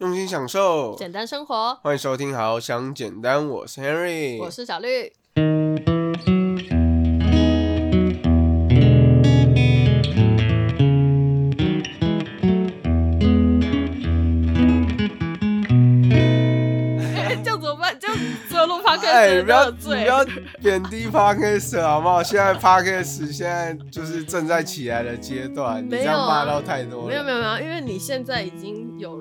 用心享受，简单生活。欢迎收听《好想简单》，我是 Henry，我是小绿。这样怎么办？这样只有录 podcast 哎，你不要不要贬低 Podcast 好不好？现在 Podcast 现在就是正在起来的阶段，你这样骂到太多了。没有没有没有，因为你现在已经有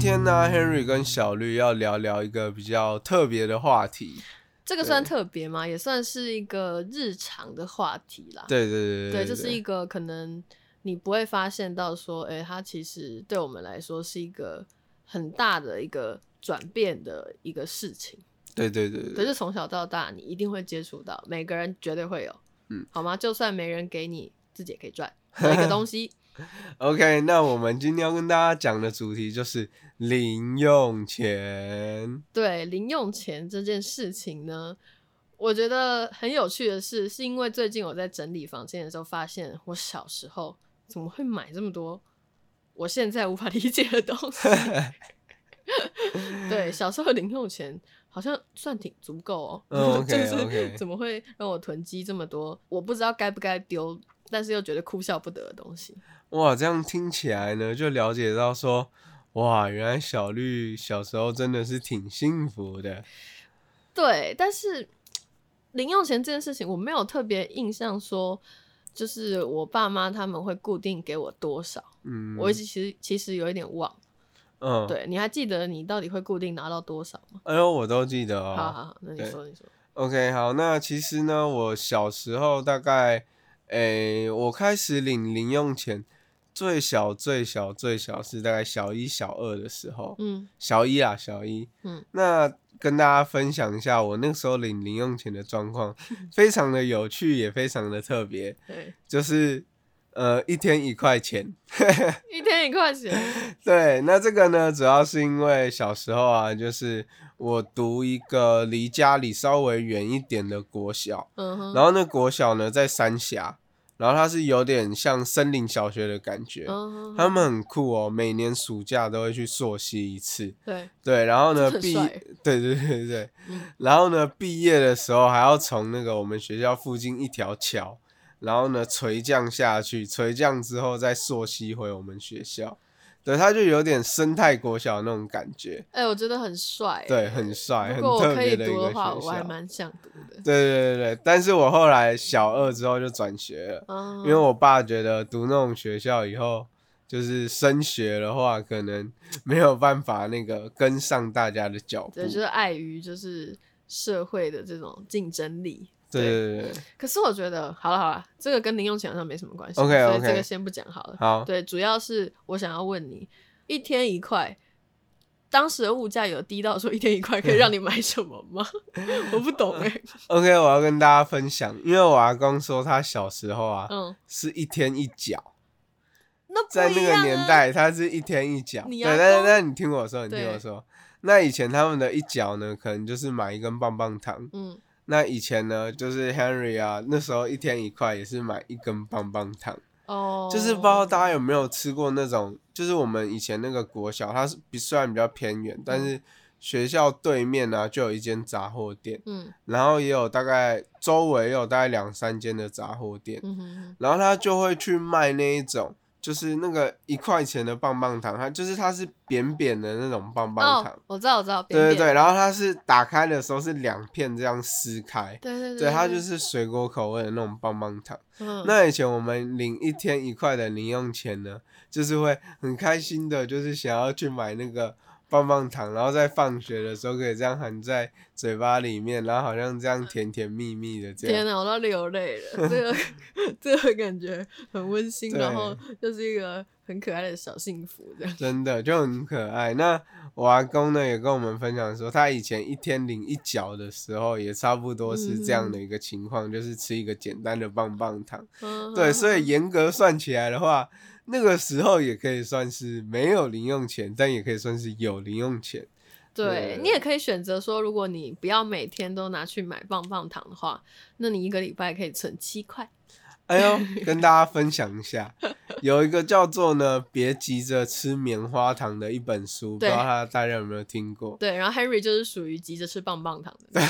天呢，Henry 跟小绿要聊聊一个比较特别的话题。这个算特别吗？也算是一个日常的话题啦。对对对对，这是一个可能你不会发现到说，哎、它其实对我们来说是一个很大的一个转变的一个事情。对对对对，可是从小到大，你一定会接触到，每个人绝对会有，嗯，好吗？就算没人给你，自己也可以赚的一个东西。OK，那我们今天要跟大家讲的主题就是零用钱。对零用钱这件事情呢，我觉得很有趣的是，是因为最近我在整理房间的时候，发现我小时候怎么会买这么多我现在无法理解的东西。对，小时候零用钱好像算挺足够哦。就是怎么会让我囤积这么多？我不知道该不该丢，但是又觉得哭笑不得的东西。哇，这样听起来呢，就了解到说，哇，原来小绿小时候真的是挺幸福的。对，但是零用钱这件事情，我没有特别印象说，就是我爸妈他们会固定给我多少。嗯，我其实其实有一点忘。嗯，，对，你还记得你到底会固定拿到多少吗？哎呦，我都记得哦。好好好，那你对说你说。OK，好，那其实呢，我小时候大概，诶、我开始领零用钱，最小最小最小是大概小一小二的时候，嗯小一啊，小一，嗯，那跟大家分享一下我那个时候领零用钱的状况，非常的有趣，也非常的特别，对，就是呃一天一块钱，一天一块钱。对，那这个呢，主要是因为小时候啊，就是我读一个离家里稍微远一点的国小，嗯哼。然后那国小呢在三峡，然后它是有点像森林小学的感觉，嗯他们很酷哦，每年暑假都会去溯溪一次，对，对，然后呢毕，对对对对，嗯。然后呢毕业的时候还要从那个我们学校附近一条桥，然后呢垂降下去，垂降之后再溯溪回我们学校，对，他就有点生态国小那种感觉，哎、我觉得很帅。对，很帅，很特别的一个读的话，学校。我还蛮想读的。对对对对，但是我后来小二之后就转学了，嗯，因为我爸觉得读那种学校以后，就是升学的话，可能 没有办法那个跟上大家的脚步。对，就是碍于就是社会的这种竞争力。对对。对对，可是我觉得，好了好了，这个跟零用钱好像没什么关系 OK，OK 所以这个先不讲好了。好，对，主要是我想要问你，一天一块，当时的物价有低到说一天一块可以 让你买什么吗？我不懂哎、OK，我要跟大家分享，因为我阿公说他小时候啊，嗯，是一天一角，那不在那个年代他是一天一角。对，你阿但是公但你听我说，你听我说，那以前他们的一角呢，可能就是买一根棒棒糖。嗯，那以前呢，就是 Henry 啊，那时候一天一块也是买一根棒棒糖。哦，就是不知道大家有没有吃过那种，就是我们以前那个国小，它是比虽然比较偏远，但是学校对面呢、就有一间杂货店，嗯然后也有大概周围也有大概两三间的杂货店，嗯然后他就会去卖那一种，就是那个一块钱的棒棒糖，它就是它是扁扁的那种棒棒糖，哦，我知道我知道，对对对，然后它是打开的时候是两片这样撕开，对对对，它就是水果口味的那种棒棒糖。嗯。那以前我们领一天一块的零用钱呢，就是会很开心的，就是想要去买那个棒棒糖，然后在放学的时候可以这样含在嘴巴里面，然后好像这样甜甜蜜蜜的这样。天哪，我都流泪了，这个 这个感觉很温馨，然后就是一个很可爱的小幸福这样。真的就很可爱。那我阿公呢也跟我们分享说，他以前一天领一角的时候，也差不多是这样的一个情况，就是吃一个简单的棒棒糖。嗯对，所以严格算起来的话，那个时候也可以算是没有零用钱，但也可以算是有零用钱。对对你也可以选择说，如果你不要每天都拿去买棒棒糖的话，那你一个礼拜可以存七块。哎呦，跟大家分享一下，有一个叫做呢“别急着吃棉花糖”的一本书，不知道他大家有没有听过？对，然后 Henry 就是属于急着吃棒棒糖的，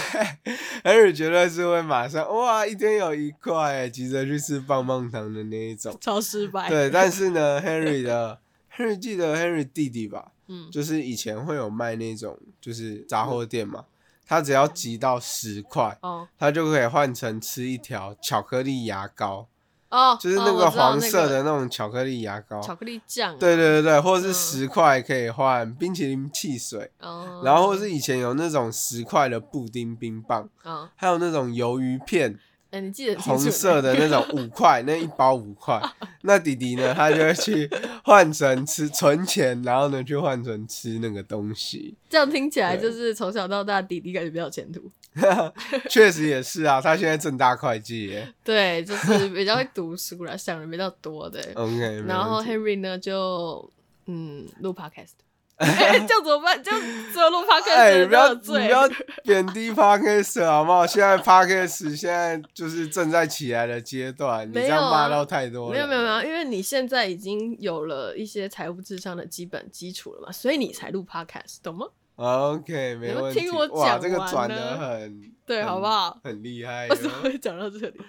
对 Henry 绝对是会马上哇，一天有一块，急着去吃棒棒糖的那一种。超失败。对，但是呢，Henry 的 Henry 记得 Henry 弟弟吧，嗯，就是以前会有卖那种就是杂货店嘛，他只要集到十块，哦他就可以换成吃一条巧克力牙膏，哦，就是那个黄色的那种巧克力牙膏。巧克力酱啊。对对对对，或者是嗯十块可以换冰淇淋汽水，哦，然后或是以前有那种十块的布丁冰棒，哦，还有那种鱿鱼片，哎，你记得红色的那种五块，那一包五块。那弟弟呢，他就会去换成吃存钱，然后呢去换成吃那个东西。这样听起来就是从小到大弟弟感觉比较有前途。确实也是啊，他现在正大会计耶。对，就是比较会读书啦，想的比较多的。OK，然后 Henry 呢就嗯录 podcast，哎 这样怎么办？这样只有录 podcast 哎，的你不要你人都有罪不要贬低 Podcast 好不好？现在 Podcast 现在就是正在起来的阶段，你这样骂到太多了。没有没有没有，因为你现在已经有了一些财务智商的基本基础了嘛，所以你才录 podcast，懂吗？OK，没问题。听我这个转的很对，好不好？很厉害为什么哟。会讲到这里？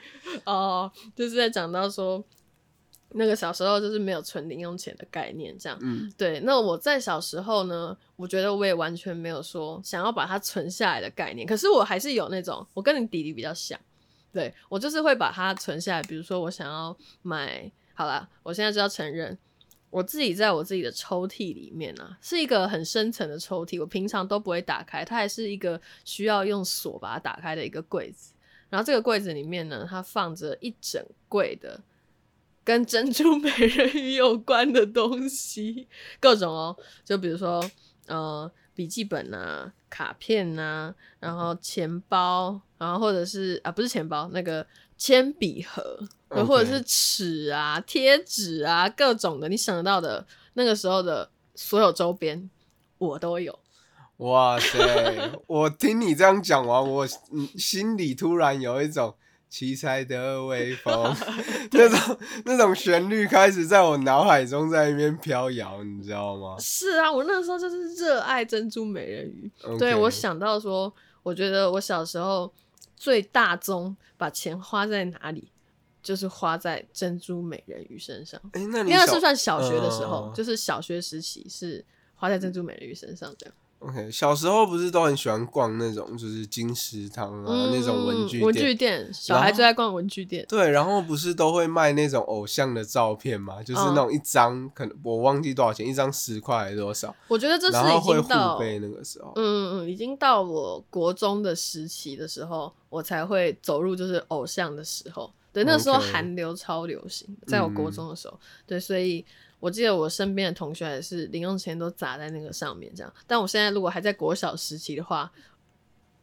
哦，就是在讲到说，那个小时候就是没有存零用钱的概念，这样。嗯对，那我在小时候呢，我觉得我也完全没有说想要把它存下来的概念，可是我还是有那种，我跟你弟弟比较像，对我就是会把它存下来，比如说我想要买，好啦，我现在就要承认。我自己在我自己的抽屉里面啊，是一个很深层的抽屉，我平常都不会打开，它还是一个需要用锁把它打开的一个柜子。然后这个柜子里面呢，它放着一整柜的跟珍珠美人鱼有关的东西，各种哦，就比如说呃笔记本啊、卡片啊，然后钱包，然后或者是啊不是钱包，那个铅笔盒或者是尺啊、贴纸啊，各种的你想得到的，那个时候的所有周边我都有。哇塞！我听你这样讲完，我嗯心里突然有一种七彩的微风，那种那种旋律开始在我脑海中在那边飘摇，你知道吗？是啊，我那时候就是热爱珍珠美人鱼。对我想到说，我觉得我小时候最大宗把钱花在哪里，就是花在珍珠美人鱼身上。哎、那你小那是算小学的时候，嗯就是小学时期是花在珍珠美人鱼身上这样。OK，小时候不是都很喜欢逛那种就是金石堂啊、那种文具嗯文具店。小孩最爱逛文具店。对，然后不是都会卖那种偶像的照片嘛？就是那种一张，可能我忘记多少钱，一张十块还是多少？我觉得这是已然后会互经到背那个时候。嗯嗯嗯，已经到我国中的时期的时候，我才会走入就是偶像的时候。对，那时候韩流超流行，在我国中的时候，对，所以我记得我身边的同学也是零用钱都砸在那个上面，这样。但我现在如果还在国小时期的话，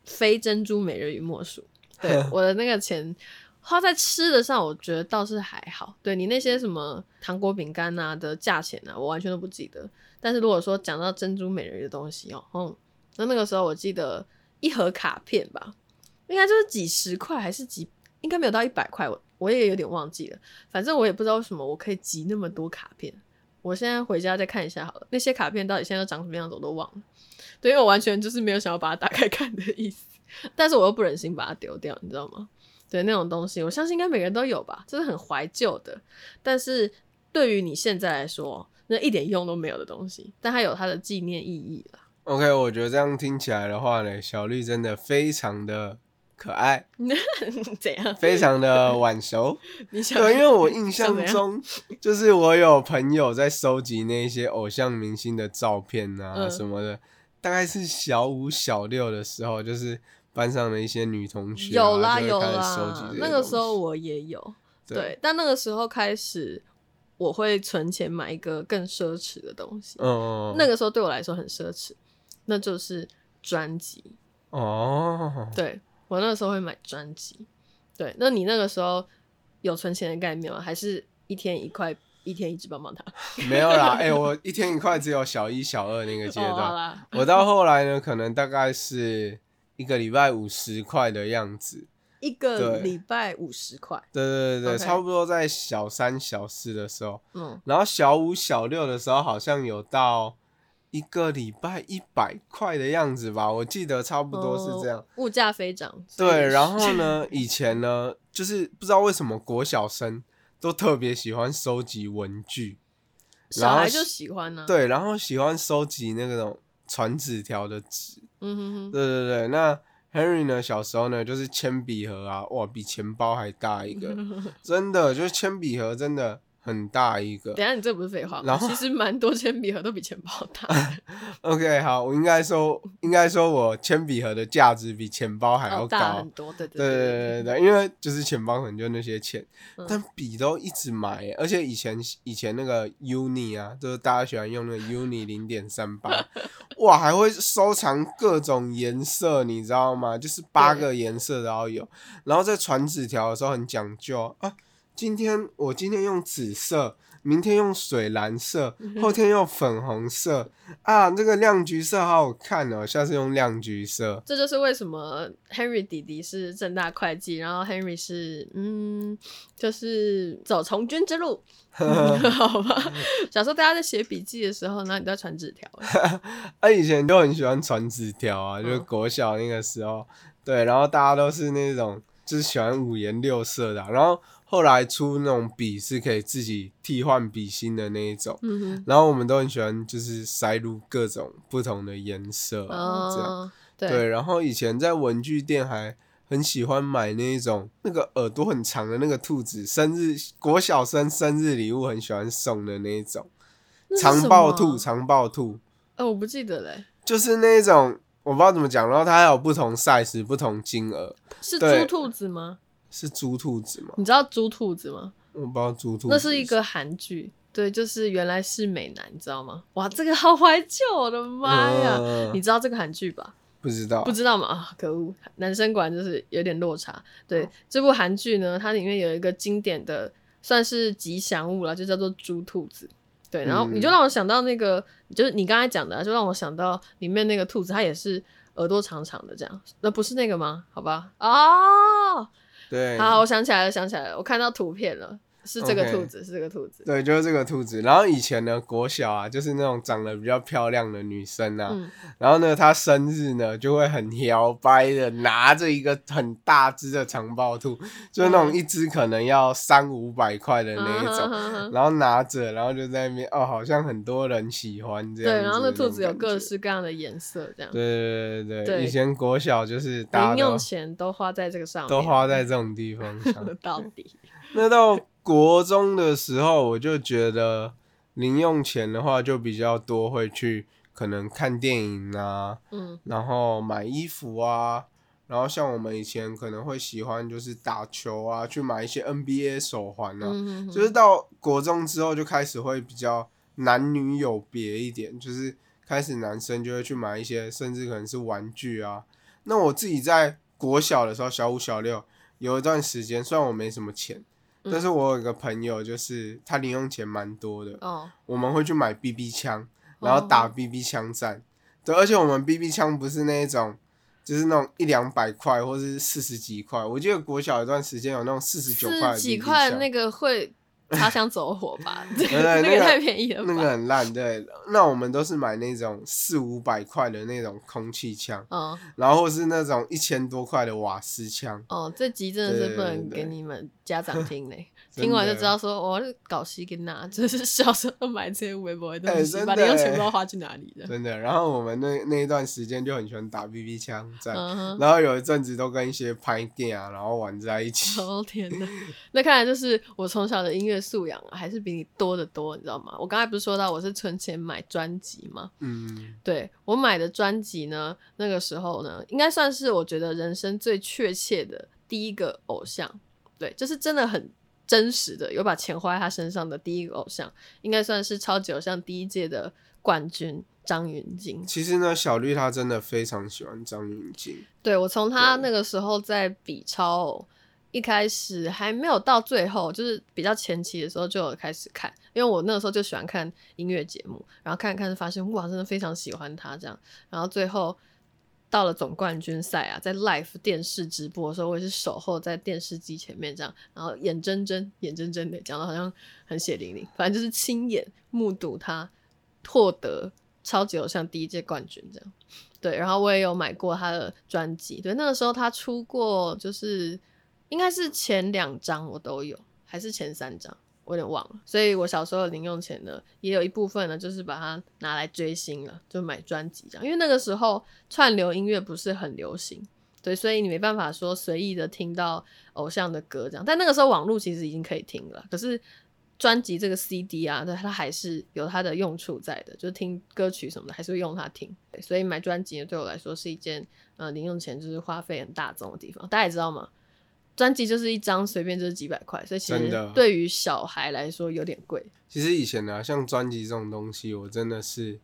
非珍珠美人鱼莫属。对，我的那个钱花在吃的上，我觉得倒是还好。对你那些什么糖果、饼干啊的价钱啊，我完全都不记得。但是如果说讲到珍珠美人鱼的东西哦，嗯，那那个时候我记得一盒卡片吧，应该就是几十块还是几，应该没有到一百块，我我也有点忘记了。反正我也不知道为什么我可以集那么多卡片。我现在回家再看一下好了，那些卡片到底现在长什么样子我都忘了。对，因为我完全就是没有想要把它打开看的意思，但是我又不忍心把它丢掉，你知道吗？对，那种东西，我相信应该每个人都有吧，这是很怀旧的。但是对于你现在来说，那一点用都没有的东西，但它有它的纪念意义了。OK，我觉得这样听起来的话呢，小绿真的非常的可爱，怎样？非常的晚熟。你想？对，因为我印象中，就是我有朋友在收集那些偶像明星的照片啊嗯什么的，大概是小五、小六的时候，就是班上的一些女同学、啊、有啦有啦那个时候我也有，对对，但那个时候开始，我会存钱买一个更奢侈的东西。嗯，那个时候对我来说很奢侈，那就是专辑。哦，对我那个时候会买专辑。对，那你那个时候有存钱的概念吗？还是一天一块，一天一支棒棒糖？没有啦，哎、我一天一块只有小一、小二那个阶段，啦，我到后来呢，可能大概是一个礼拜五十块的样子，一个对礼拜五十块，对对对对差不多在小三、小四的时候，嗯，然后小五、小六的时候好像有到一个礼拜一百块的样子吧，我记得差不多是这样。哦物价飞涨。对，然后呢，以前呢，就是不知道为什么国小生都特别喜欢收集文具，小孩就喜欢呢、，对，然后喜欢收集那种传纸条的纸。嗯哼哼，对对对，那 Henry 呢，小时候呢，就是铅笔盒啊，哇，比钱包还大一个，真的，就是铅笔盒真的很大一个等。下你这不是废话吗？然后其实蛮多铅笔盒都比钱包大，OK，好，我应该说，应该说我铅笔盒的价值比钱包还要高。哦大很多，对对对对对对，因为就是钱包可能就那些钱，嗯但笔都一直买耶，而且以前以前那个 Uni 啊，就是大家喜欢用那个 Uni 零点三八，哇，还会收藏各种颜色，你知道吗？就是八个颜色都要有，然后在传纸条的时候很讲究啊，今天我今天用紫色。明天用水蓝色，后天用粉红色啊，这个亮橘色好好看哦，下次用亮橘色。这就是为什么 Henry 弟弟是正大会计，然后 Henry 是嗯，就是走从军之路，好吧？小时候大家在写笔记的时候，然后你都在传纸条，啊，以前都很喜欢传纸条啊，就是嗯国小那个时候，对，然后大家都是那种就是喜欢五颜六色的啊、然后后来出那种笔是可以自己替换笔芯的那一种，嗯，然后我们都很喜欢就是塞入各种不同的颜色啊，这样。哦，对。对，然后以前在文具店还很喜欢买那一种那个耳朵很长的那个兔子，生日国小生生日礼物很喜欢送的那一种长抱兔，长抱兔。呃，我不记得嘞，就是那种我不知道怎么讲，然后它还有不同 size、不同金额，是对。猪兔子吗？是猪兔子吗？你知道猪兔子吗？我不知道猪兔子。那是一个韩剧，对，就是原来是美男，你知道吗？哇，这个好怀旧，我的妈呀！嗯你知道这个韩剧吧？不知道不知道吗？啊，可恶！男生果然就是有点落差。对，这部韩剧呢，它里面有一个经典的算是吉祥物了，就叫做猪兔子。对，然后嗯你就让我想到那个，就是你刚才讲的啊、就让我想到里面那个兔子，它也是耳朵长长的这样。那不是那个吗？好吧，哦，对，好，我想起来了，想起来了，我看到图片了，是这个兔子，是这个兔子。对，就是这个兔子。然后以前呢，国小啊，就是那种长得比较漂亮的女生啊，嗯，然后呢，她生日呢就会很摇摆的拿着一个很大只的长抱兔，就是那种嗯一只可能要三五百块的那一种。种。然后拿着，然后就在那边哦，好像很多人喜欢这样对，然后那兔子有各式各样的颜色，这样。对对对对对以前国小就是大家零用钱都花在这个上面，都花在这种地方上。到底。那到国中的时候，我就觉得零用钱的话就比较多，会去可能看电影啊，嗯。然后买衣服啊，然后像我们以前可能会喜欢就是打球啊，去买一些 NBA 手环啊，嗯哼就是到国中之后就开始会比较男女有别一点，就是开始男生就会去买一些，甚至可能是玩具啊。那我自己在国小的时候，小五、小六有一段时间，虽然我没什么钱，嗯但是我有一个朋友，就是他零用钱蛮多的，哦，我们会去买 BB 枪，然后打哦 BB 枪战。对，而且我们 BB 枪不是那一种。就是那种一两百块，或是四十几块。我记得国小一段时间有那种四十九块的四十几块那个会擦枪走火吧？对，那个太便宜了吧？那个很烂，对。那我们都是买那种四五百块的那种空气枪，嗯然后是那种一千多块的瓦斯枪。哦，这集真的是不能给你们家长听嘞，真听完就知道说我是搞西跟那，就是小时候买这些微博的东西，把零用钱不哎知道花去哪里了。真的。然后我们那那一段时间就很喜欢打 BB 枪战，嗯。然后有一阵子都跟一些拍电啊，然后玩在一起。哦天哪，那看来就是我从小的音乐素养啊还是比你多得多，你知道吗？我刚才不是说到我是存钱买专辑吗？嗯，对我买的专辑呢，那个时候呢，应该算是我觉得人生最确切的第一个偶像，对，就是真的很真实的，有把钱花在他身上的第一个偶像，应该算是超级偶像第一届的冠军张云京。其实呢，小绿她真的非常喜欢张云京。对我从他那个时候在比超偶，一开始还没有到最后，就是比较前期的时候就有开始看，因为我那个时候就喜欢看音乐节目，然后看一看就发现哇，真的非常喜欢他这样，然后最后到了总冠军赛啊，在 live 电视直播的时候，我也是守候在电视机前面这样，然后眼睁睁、眼睁睁的讲的好像很血淋淋，反正就是亲眼目睹他获得超级偶像第一届冠军这样。对，然后我也有买过他的专辑，对，那个时候他出过就是应该是前两张我都有，还是前三张。我有点忘了，所以我小时候的零用钱呢，也有一部分呢，就是把它拿来追星了，就买专辑这样。因为那个时候串流音乐不是很流行，对，所以你没办法说随意的听到偶像的歌这样。但那个时候网络其实已经可以听了，可是专辑这个 CD 啊，对，它还是有它的用处在的，就是听歌曲什么的还是会用它听。所以买专辑，对我来说是一件呃零用钱就是花费很大宗的地方。大家也知道吗？专辑就是一张，随便就是几百块，所以其实对于小孩来说有点贵。其实以前呢，像专辑这种东西，我真的是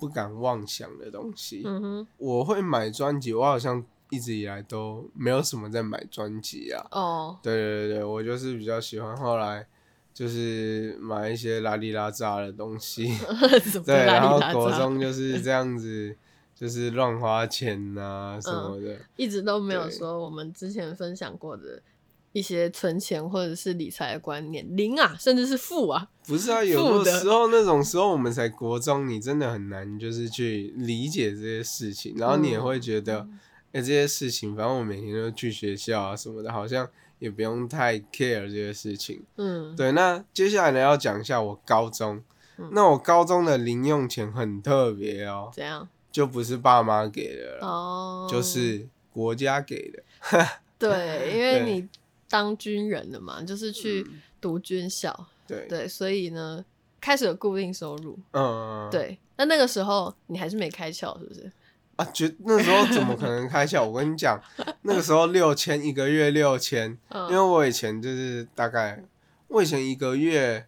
不敢妄想的东西。嗯哼，我会买专辑，我好像一直以来都没有什么在买专辑啊。哦，对对对对，我就是比较喜欢后来就是买一些拉里拉扎的东西。对，然后国中就是这样子。就是乱花钱呐什么的，一直都没有说我们之前分享过的一些存钱或者是理财的观念，零啊，甚至是负啊。不是啊，有的时候那种时候我们才国中，你真的很难就是去理解这些事情，然后你也会觉得，哎，这些事情反正我每天都去学校啊什么的，好像也不用太 care 这些事情。嗯，对。那接下来呢，要讲一下我高中。那我高中的零用钱很特别哦。怎样？就不是爸妈给的了，哦就是国家给的。对，因为你当军人了嘛，就是去读军校。对对，所以呢，开始有固定收入。嗯，对。那那个时候你还是没开窍，是不是？啊，觉那时候怎么可能开窍？我跟你讲，那个时候六千一个月六千，因为我以前就是大概，我以前一个月。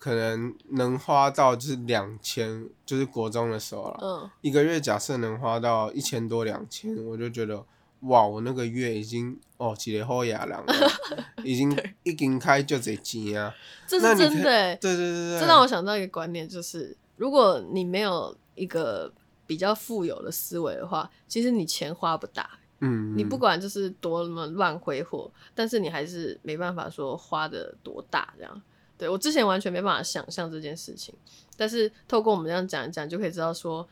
可能能花到就是两千，就是国中的时候了。嗯，一个月假设能花到一千多两千，我就觉得哇，我那个月已经哦，几个好牙了，已经一经开就这钱啊。这是真的，对对对对。这让我想到一个观念，就是如果你没有一个比较富有的思维的话，其实你钱花不大。嗯，你不管就是多么乱挥霍，但是你还是没办法说花的多大这样。对我之前完全没办法想象这件事情，但是透过我们这样讲一讲，就可以知道说，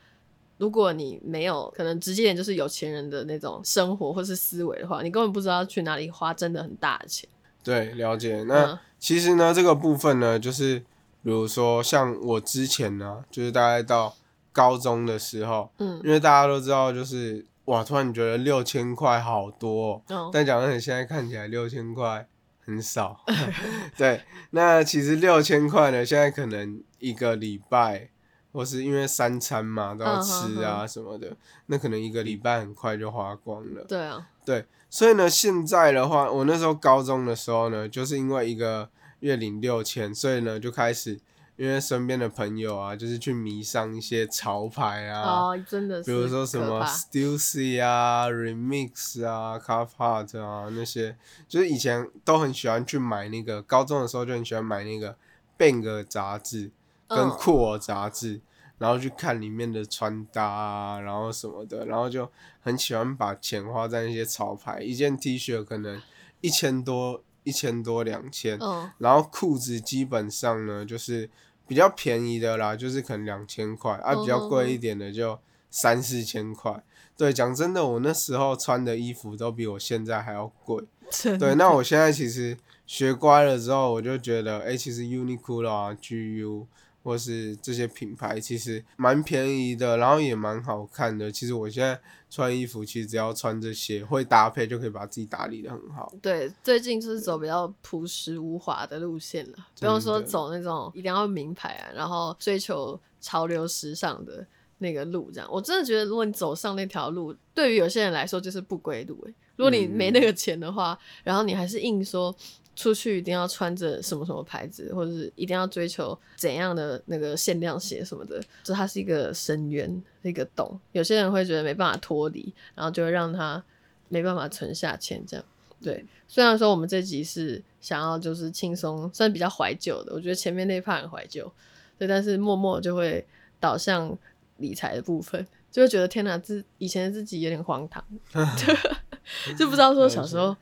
如果你没有可能直接点就是有钱人的那种生活或是思维的话，你根本不知道去哪里花真的很大的钱。对，了解。那其实呢，这个部分呢，就是比如说像我之前呢，就是大概到高中的时候，嗯，因为大家都知道，就是哇，突然觉得六千块好多，但讲真，现在看起来六千块。很少，对，那其实六千块呢，现在可能一个礼拜，或是因为三餐嘛都要吃啊什么的，那可能一个礼拜很快就花光了。对啊，对，所以呢，现在的话，我那时候高中的时候呢，就是因为一个月领六千，所以呢就开始。因为身边的朋友啊，就是去迷上一些潮牌啊，哦，真的，比如说什么 Stussy 啊、Remix 啊、Carhartt 啊那些，就是以前都很喜欢去买那个，高中的时候就很喜欢买那个 Bang 杂志跟酷我杂志，然后去看里面的穿搭啊，然后什么的，然后就很喜欢把钱花在那些潮牌，一件 T 恤可能一千多、一千多、两千，然后裤子基本上呢就是。比较便宜的啦，就是可能两千块啊，比较贵一点的就三四千块。对，讲真的，我那时候穿的衣服都比我现在还要贵。对，那我现在其实学乖了之后，我就觉得，哎，其实 Uniqlo 啊，GU。或是这些品牌其实蛮便宜的，然后也蛮好看的。其实我现在穿衣服，其实只要穿这些会搭配，就可以把自己打理的很好。对，最近就是走比较朴实无华的路线了，不用说走那种一定要名牌啊，然后追求潮流时尚的那个路。这样，我真的觉得，如果你走上那条路，对于有些人来说就是不归路。诶，如果你没那个钱的话，然后你还是硬说。出去一定要穿着什么什么牌子，或者是一定要追求怎样的那个限量鞋什么的，就它是一个深渊，一个洞。有些人会觉得没办法脱离，然后就会让他没办法存下钱。这样对。虽然说我们这集是想要就是轻松，算比较怀旧的，我觉得前面那 part 很怀旧，对，但是默默就会导向理财的部分。就会觉得天哪，自以前的自己有点荒唐 就不知道说小时候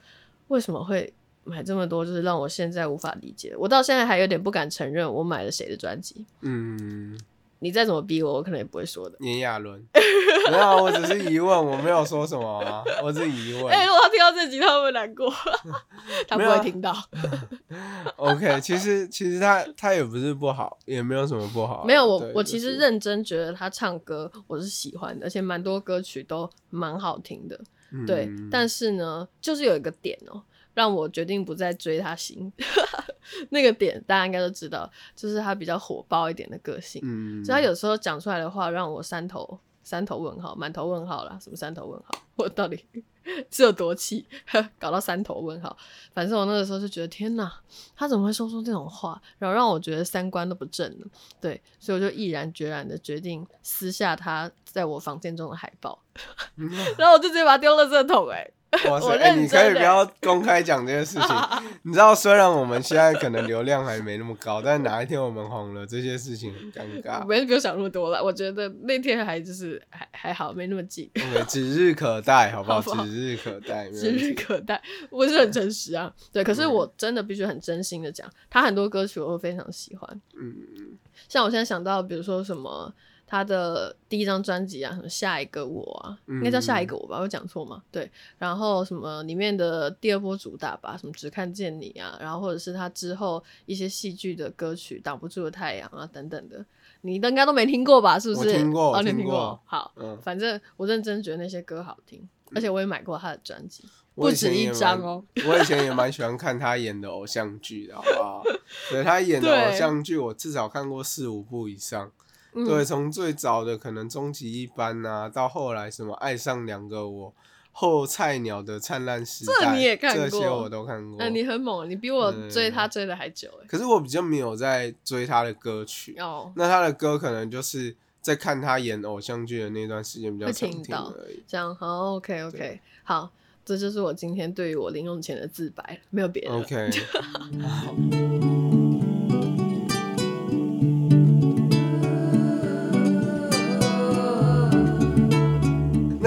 为什么会买这么多，就是让我现在无法理解。我到现在还有点不敢承认我买了谁的专辑。嗯，你再怎么逼我，我可能也不会说的。炎亚纶，没有，我只是疑问，我没有说什么啊，我只是疑问。哎、如果他听到这集，他会难过？他不会听到。OK，其实其实他他也不是不好，也没有什么不好啊。没有，我我其实是认真觉得他唱歌我是喜欢的，而且蛮多歌曲都蛮好听的。对，嗯但是呢，就是有一个点哦、让我决定不再追他星。那个点大家应该都知道，就是他比较火爆一点的个性，嗯，所以他有时候讲出来的话让我三头三头问号，满头问号啦，什么三头问号？我到底是有多气，搞到三头问号？反正我那个时候就觉得天哪，他怎么会说出这种话？然后让我觉得三观都不正呢。对，所以我就毅然决然的决定撕下他在我房间中的海报，然后我就直接把它丢了这桶、欸，哇塞，我哎、欸你可以不要公开讲这件事情。你知道，虽然我们现在可能流量还没那么高，但哪一天我们红了，这些事情很尴尬。没不用想那么多了。我觉得那天还就是还 还好，没那么近。OK，指日可待，好不好？好不好指日可待，指。日可待，我是很诚实啊。对，可是我真的必须很真心的讲，他很多歌曲我都非常喜欢。嗯，像我现在想到，比如说什么他的第一张专辑啊，什么下一个我啊，应该叫下一个我吧？我讲错吗？对，然后什么里面的第二波主打吧，什么只看见你啊，然后或者是他之后一些戏剧的歌曲《挡不住的太阳》啊等等的，你应该都没听过吧？是不是？我听过哦，你听过好，嗯反正我认真觉得那些歌好听，而且我也买过他的专辑，不止一张哦。我以前也蛮喜欢看他演的偶像剧的，好不好？对他演的偶像剧，我至少看过四五部以上。嗯对，从最早的可能终极一班呐、到后来什么爱上两个我，后菜鸟的灿烂时代，这你也看这些我都看过。那、你很猛，你比我追他追的还久哎。可是我比较没有在追他的歌曲，哦，那他的歌可能就是在看他演偶像剧的那段时间比较听听到而已。这样好，OK OK，好，这就是我今天对于我零用钱的自白，没有别的。OK，好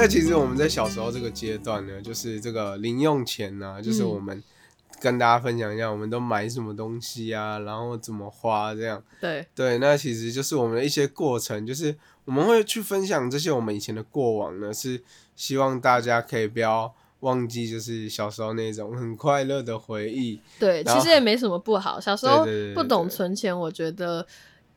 那其实我们在小时候这个阶段呢，就是这个零用钱呢、就是嗯我们跟大家分享一下，我们都买什么东西啊，然后怎么花这样。对，对，那其实就是我们的一些过程，就是我们会去分享这些我们以前的过往呢，是希望大家可以不要忘记，就是小时候那种很快乐的回忆。对，其实也没什么不好。小时候不懂存钱，我觉得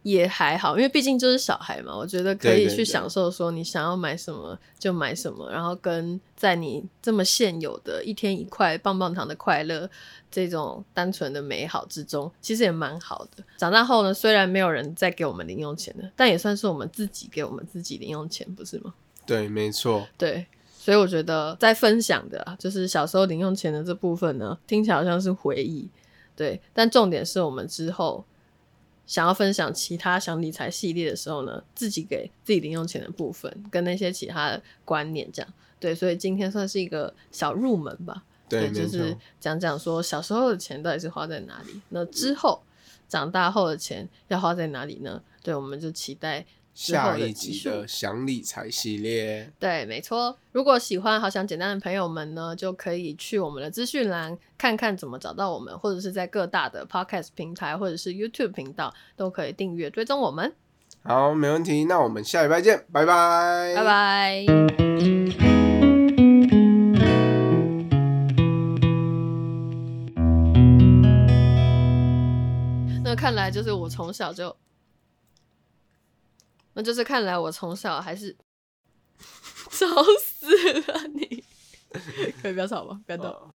也还好，因为毕竟就是小孩嘛。我觉得可以去享受说你想要买什么就买什么，然后跟在你这么现有的一天一块棒棒糖的快乐这种单纯的美好之中，其实也蛮好的。长大后呢，虽然没有人再给我们零用钱了，但也算是我们自己给我们自己零用钱，不是吗？对，没错。对，所以我觉得在分享的啊，就是小时候零用钱的这部分呢，听起来好像是回忆，对，但重点是我们之后想要分享其他想理财系列的时候呢，自己给自己零用钱的部分跟那些其他的观念这样，对，所以今天算是一个小入门吧，对。就是讲讲说小时候的钱到底是花在哪里，那之后长大后的钱要花在哪里呢？对，我们就期待。下一集的想理财系列，对，没错。如果喜欢好想简单的朋友们呢，就可以去我们的资讯栏看看怎么找到我们，或者是在各大的 podcast 平台或者是 YouTube 频道都可以订阅追踪我们。好，没问题。那我们下礼拜见，拜拜，拜。拜。那看来就是我从小就，那就是看来我从小还是 吵死了你，可以不要吵吗？不要动。